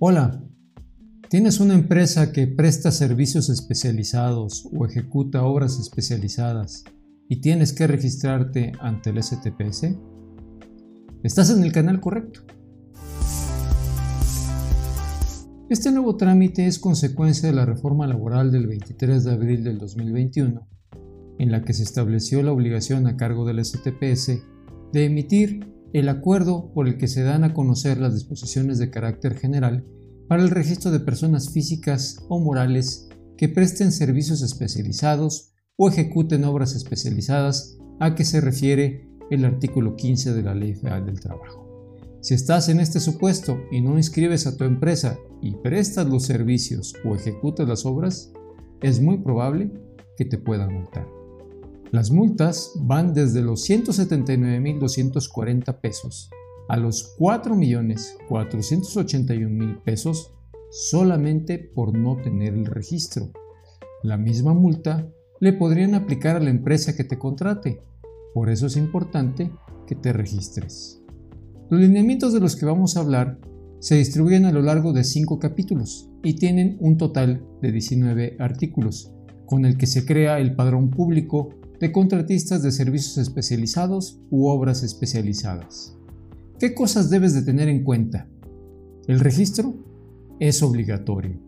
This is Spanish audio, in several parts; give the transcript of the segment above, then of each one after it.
Hola, ¿tienes una empresa que presta servicios especializados o ejecuta obras especializadas y tienes que registrarte ante el STPS? Estás en el canal correcto. Este nuevo trámite es consecuencia de la reforma laboral del 23 de abril del 2021, en la que se estableció la obligación a cargo del STPS de emitir el acuerdo por el que se dan a conocer las disposiciones de carácter general para el registro de personas físicas o morales que presten servicios especializados o ejecuten obras especializadas a que se refiere el artículo 15 de la Ley Federal del Trabajo. Si estás en este supuesto y no inscribes a tu empresa y prestas los servicios o ejecutas las obras, es muy probable que te puedan multar. Las multas van desde los 179.240 pesos a los 4.481.000 pesos solamente por no tener el registro. La misma multa le podrían aplicar a la empresa que te contrate. Por eso es importante que te registres. Los lineamientos de los que vamos a hablar se distribuyen a lo largo de 5 capítulos y tienen un total de 19 artículos, con el que se crea el padrón público de contratistas de servicios especializados u obras especializadas. ¿Qué cosas debes de tener en cuenta? El registro es obligatorio.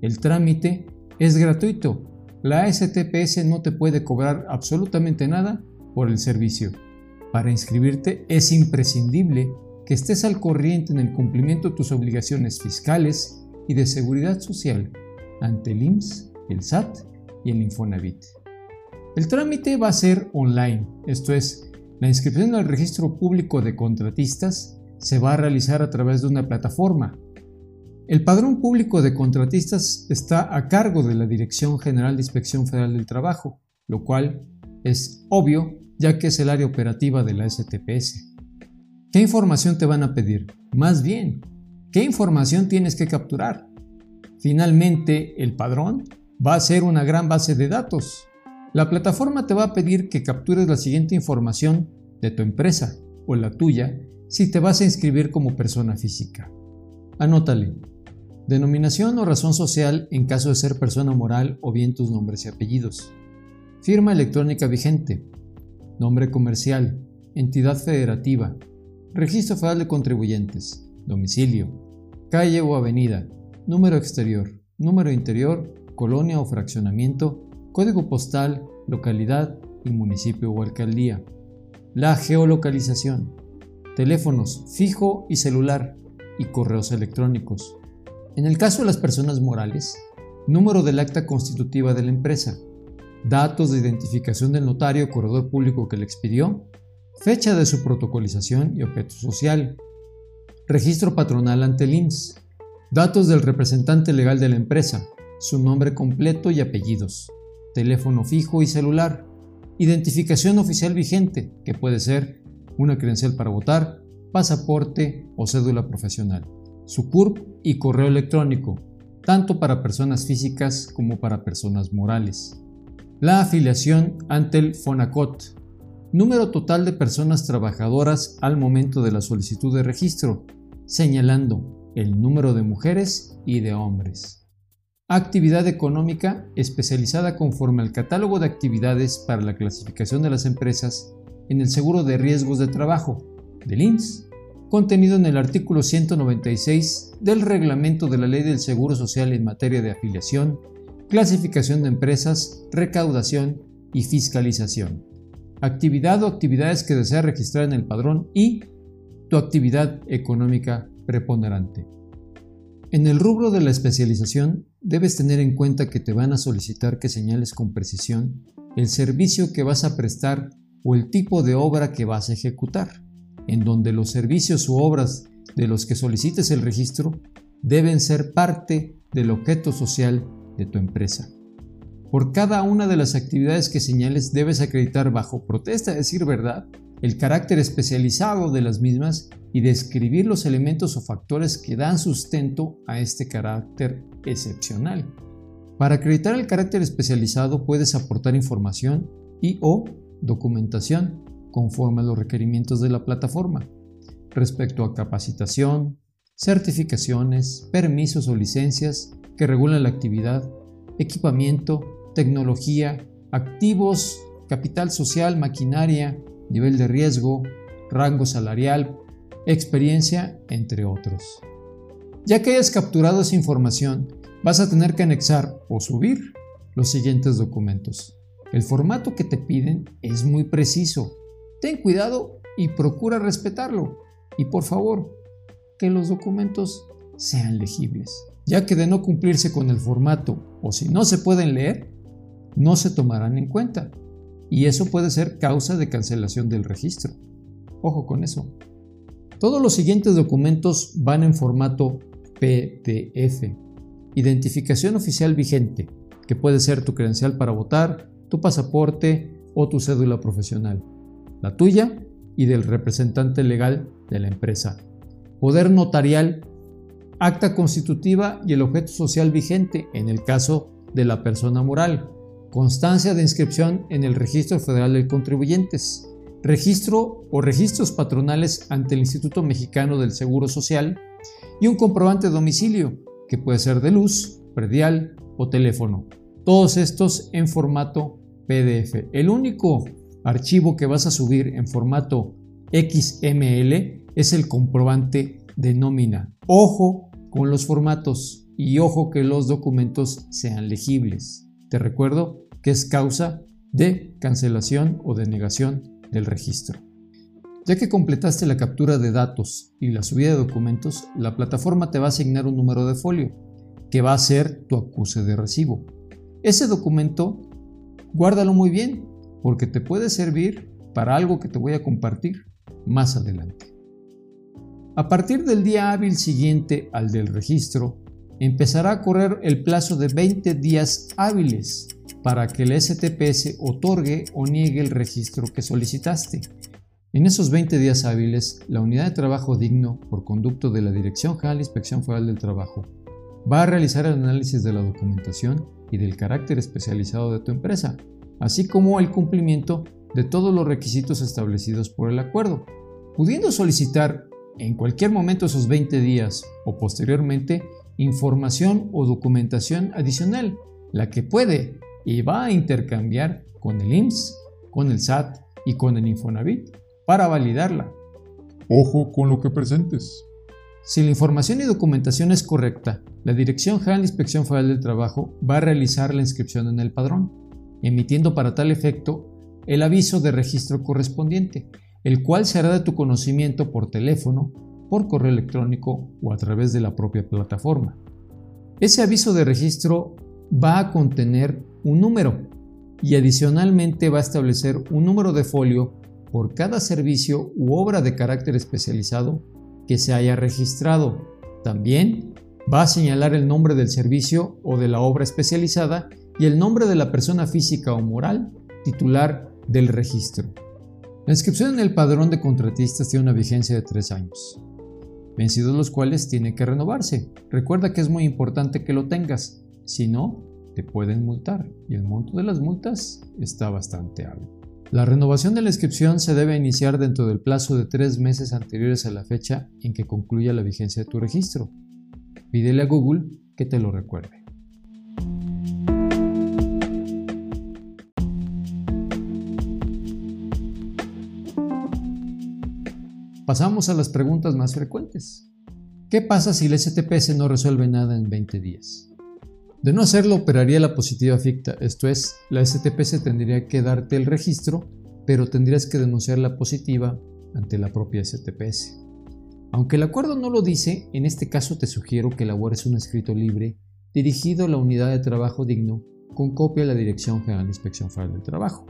El trámite es gratuito. La STPS no te puede cobrar absolutamente nada por el servicio. Para inscribirte es imprescindible que estés al corriente en el cumplimiento de tus obligaciones fiscales y de seguridad social ante el IMSS, el SAT y el Infonavit. El trámite va a ser online, esto es, la inscripción al registro público de contratistas se va a realizar a través de una plataforma. El padrón público de contratistas está a cargo de la Dirección General de Inspección Federal del Trabajo, lo cual es obvio ya que es el área operativa de la STPS. ¿Qué información te van a pedir? Más bien, ¿qué información tienes que capturar? Finalmente, el padrón va a ser una gran base de datos la plataforma te va a pedir que captures la siguiente información de tu empresa o la tuya si te vas a inscribir como persona física. Anótale. Denominación o razón social en caso de ser persona moral o bien tus nombres y apellidos. Firma electrónica vigente. Nombre comercial. Entidad federativa. Registro Federal de Contribuyentes. Domicilio. Calle o avenida. Número exterior. Número interior. Colonia o fraccionamiento código postal, localidad y municipio o alcaldía. La geolocalización, teléfonos fijo y celular y correos electrónicos. En el caso de las personas morales, número del acta constitutiva de la empresa, datos de identificación del notario o corredor público que le expidió, fecha de su protocolización y objeto social, registro patronal ante el IMSS, datos del representante legal de la empresa, su nombre completo y apellidos, teléfono fijo y celular, identificación oficial vigente, que puede ser una credencial para votar, pasaporte o cédula profesional, su CURP y correo electrónico, tanto para personas físicas como para personas morales. La afiliación ante el FONACOT, número total de personas trabajadoras al momento de la solicitud de registro, señalando el número de mujeres y de hombres actividad económica especializada conforme al catálogo de actividades para la clasificación de las empresas en el seguro de riesgos de trabajo del INS, contenido en el artículo 196 del reglamento de la Ley del Seguro Social en materia de afiliación, clasificación de empresas, recaudación y fiscalización. Actividad o actividades que desea registrar en el padrón y tu actividad económica preponderante. En el rubro de la especialización, debes tener en cuenta que te van a solicitar que señales con precisión el servicio que vas a prestar o el tipo de obra que vas a ejecutar, en donde los servicios u obras de los que solicites el registro deben ser parte del objeto social de tu empresa. Por cada una de las actividades que señales debes acreditar bajo protesta de decir verdad el carácter especializado de las mismas y describir los elementos o factores que dan sustento a este carácter excepcional. Para acreditar el carácter especializado puedes aportar información y o documentación conforme a los requerimientos de la plataforma respecto a capacitación, certificaciones, permisos o licencias que regulan la actividad, equipamiento, tecnología, activos, capital social, maquinaria, nivel de riesgo, rango salarial, experiencia, entre otros. Ya que hayas capturado esa información, vas a tener que anexar o subir los siguientes documentos. El formato que te piden es muy preciso. Ten cuidado y procura respetarlo. Y por favor, que los documentos sean legibles, ya que de no cumplirse con el formato o si no se pueden leer, no se tomarán en cuenta. Y eso puede ser causa de cancelación del registro. Ojo con eso. Todos los siguientes documentos van en formato PDF. Identificación oficial vigente, que puede ser tu credencial para votar, tu pasaporte o tu cédula profesional. La tuya y del representante legal de la empresa. Poder notarial, acta constitutiva y el objeto social vigente en el caso de la persona moral. Constancia de inscripción en el Registro Federal de Contribuyentes. Registro o registros patronales ante el Instituto Mexicano del Seguro Social y un comprobante de domicilio, que puede ser de luz, predial o teléfono. Todos estos en formato PDF. El único archivo que vas a subir en formato XML es el comprobante de nómina. Ojo con los formatos y ojo que los documentos sean legibles. Te recuerdo que es causa de cancelación o denegación del registro. Ya que completaste la captura de datos y la subida de documentos, la plataforma te va a asignar un número de folio, que va a ser tu acuse de recibo. Ese documento, guárdalo muy bien, porque te puede servir para algo que te voy a compartir más adelante. A partir del día hábil siguiente al del registro, empezará a correr el plazo de 20 días hábiles para que el STPS otorgue o niegue el registro que solicitaste en esos 20 días hábiles, la Unidad de Trabajo Digno, por conducto de la Dirección General de Inspección Federal del Trabajo, va a realizar el análisis de la documentación y del carácter especializado de tu empresa, así como el cumplimiento de todos los requisitos establecidos por el acuerdo, pudiendo solicitar en cualquier momento esos 20 días o posteriormente información o documentación adicional, la que puede y va a intercambiar con el IMSS, con el SAT y con el Infonavit para validarla. Ojo con lo que presentes. Si la información y documentación es correcta, la Dirección General de Inspección Federal del Trabajo va a realizar la inscripción en el padrón, emitiendo para tal efecto el aviso de registro correspondiente, el cual se hará de tu conocimiento por teléfono, por correo electrónico o a través de la propia plataforma. Ese aviso de registro va a contener un número y adicionalmente va a establecer un número de folio por cada servicio u obra de carácter especializado que se haya registrado. También va a señalar el nombre del servicio o de la obra especializada y el nombre de la persona física o moral titular del registro. La inscripción en el padrón de contratistas tiene una vigencia de tres años, vencidos los cuales tiene que renovarse. Recuerda que es muy importante que lo tengas, si no, te pueden multar y el monto de las multas está bastante alto. La renovación de la inscripción se debe iniciar dentro del plazo de tres meses anteriores a la fecha en que concluya la vigencia de tu registro. Pídele a Google que te lo recuerde. Pasamos a las preguntas más frecuentes. ¿Qué pasa si el STPS no resuelve nada en 20 días? De no hacerlo, operaría la positiva ficta, esto es, la STPS tendría que darte el registro, pero tendrías que denunciar la positiva ante la propia STPS. Aunque el acuerdo no lo dice, en este caso te sugiero que elabores un escrito libre dirigido a la unidad de trabajo digno con copia a la Dirección General de Inspección Federal del Trabajo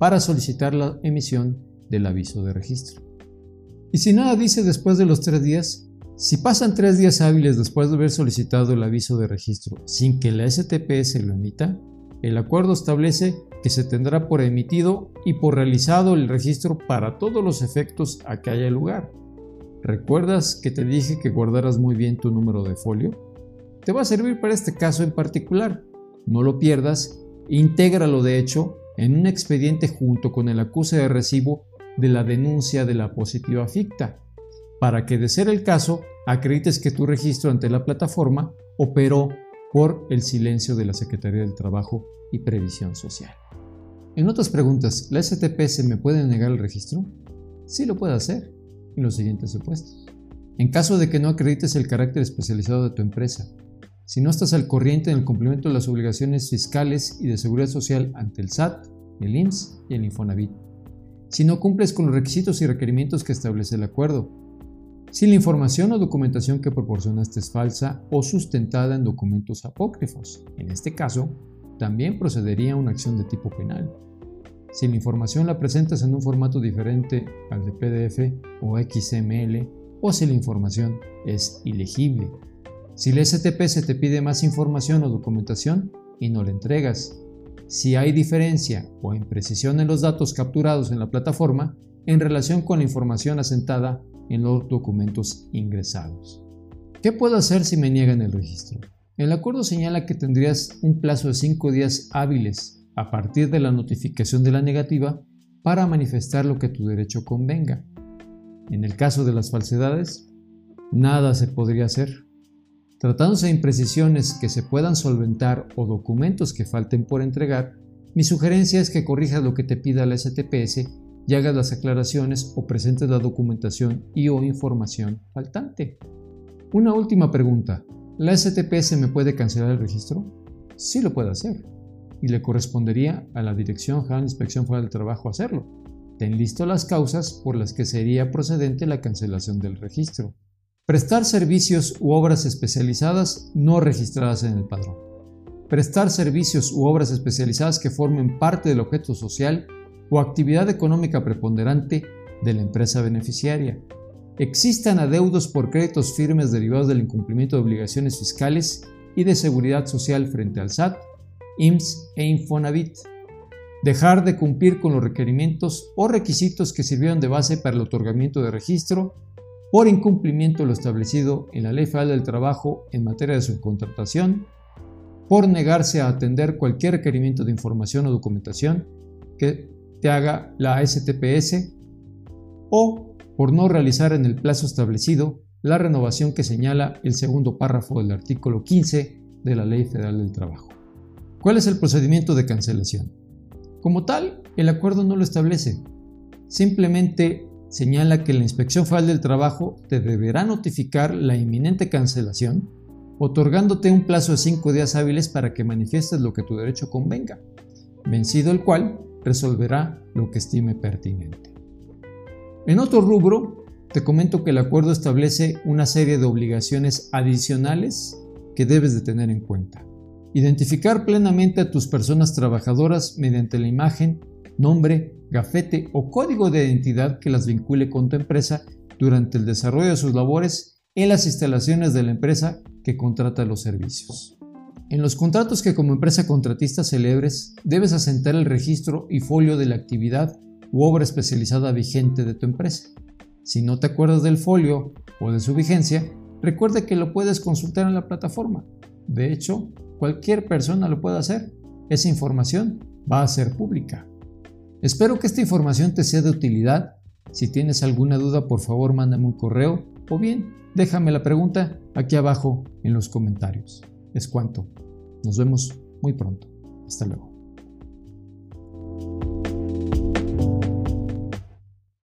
para solicitar la emisión del aviso de registro. Y si nada dice después de los tres días, si pasan tres días hábiles después de haber solicitado el aviso de registro sin que la STPS lo emita, el acuerdo establece que se tendrá por emitido y por realizado el registro para todos los efectos a que haya lugar. ¿Recuerdas que te dije que guardaras muy bien tu número de folio? Te va a servir para este caso en particular. No lo pierdas, intégralo de hecho en un expediente junto con el acuse de recibo de la denuncia de la positiva ficta para que de ser el caso acredites que tu registro ante la plataforma operó por el silencio de la Secretaría del Trabajo y Previsión Social. En otras preguntas, ¿la STPS me puede negar el registro? Sí lo puede hacer, en los siguientes supuestos. En caso de que no acredites el carácter especializado de tu empresa, si no estás al corriente en el cumplimiento de las obligaciones fiscales y de seguridad social ante el SAT, el IMSS y el Infonavit, si no cumples con los requisitos y requerimientos que establece el acuerdo, si la información o documentación que proporcionaste es falsa o sustentada en documentos apócrifos. En este caso, también procedería una acción de tipo penal. Si la información la presentas en un formato diferente al de PDF o XML, o si la información es ilegible. Si la STP se te pide más información o documentación y no la entregas. Si hay diferencia o imprecisión en los datos capturados en la plataforma en relación con la información asentada en los documentos ingresados. ¿Qué puedo hacer si me niegan el registro? El acuerdo señala que tendrías un plazo de 5 días hábiles a partir de la notificación de la negativa para manifestar lo que tu derecho convenga. En el caso de las falsedades, nada se podría hacer. Tratándose de imprecisiones que se puedan solventar o documentos que falten por entregar, mi sugerencia es que corrijas lo que te pida la STPS y hagas las aclaraciones o presentes la documentación y o información faltante. Una última pregunta. ¿La STPS me puede cancelar el registro? Sí lo puede hacer. Y le correspondería a la Dirección General de Inspección Federal del Trabajo hacerlo. Ten listo las causas por las que sería procedente la cancelación del registro. Prestar servicios u obras especializadas no registradas en el padrón. Prestar servicios u obras especializadas que formen parte del objeto social o actividad económica preponderante de la empresa beneficiaria. Existan adeudos por créditos firmes derivados del incumplimiento de obligaciones fiscales y de seguridad social frente al SAT, IMSS e Infonavit. Dejar de cumplir con los requerimientos o requisitos que sirvieron de base para el otorgamiento de registro por incumplimiento de lo establecido en la Ley Federal del Trabajo en materia de subcontratación, por negarse a atender cualquier requerimiento de información o documentación que te haga la STPS o por no realizar en el plazo establecido la renovación que señala el segundo párrafo del artículo 15 de la Ley Federal del Trabajo. ¿Cuál es el procedimiento de cancelación? Como tal, el acuerdo no lo establece. Simplemente señala que la Inspección Federal del Trabajo te deberá notificar la inminente cancelación, otorgándote un plazo de cinco días hábiles para que manifiestes lo que tu derecho convenga, vencido el cual resolverá lo que estime pertinente. En otro rubro, te comento que el acuerdo establece una serie de obligaciones adicionales que debes de tener en cuenta. Identificar plenamente a tus personas trabajadoras mediante la imagen, nombre, gafete o código de identidad que las vincule con tu empresa durante el desarrollo de sus labores en las instalaciones de la empresa que contrata los servicios. En los contratos que como empresa contratista celebres, debes asentar el registro y folio de la actividad u obra especializada vigente de tu empresa. Si no te acuerdas del folio o de su vigencia, recuerda que lo puedes consultar en la plataforma. De hecho, cualquier persona lo puede hacer. Esa información va a ser pública. Espero que esta información te sea de utilidad. Si tienes alguna duda, por favor mándame un correo o bien déjame la pregunta aquí abajo en los comentarios. Es cuanto. Nos vemos muy pronto. Hasta luego.